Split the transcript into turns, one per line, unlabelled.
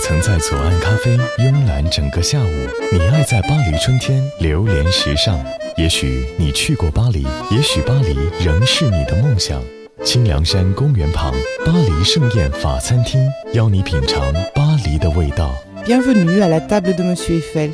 曾在左岸咖啡慵懒整个下午，你爱在巴黎春天流连时尚。也许你去过巴黎，也许巴黎仍是你的梦想。清凉山公园旁，巴黎盛宴法餐厅，邀你品尝巴黎的味道。
Bienvenue à la table de Monsieur Eiffel.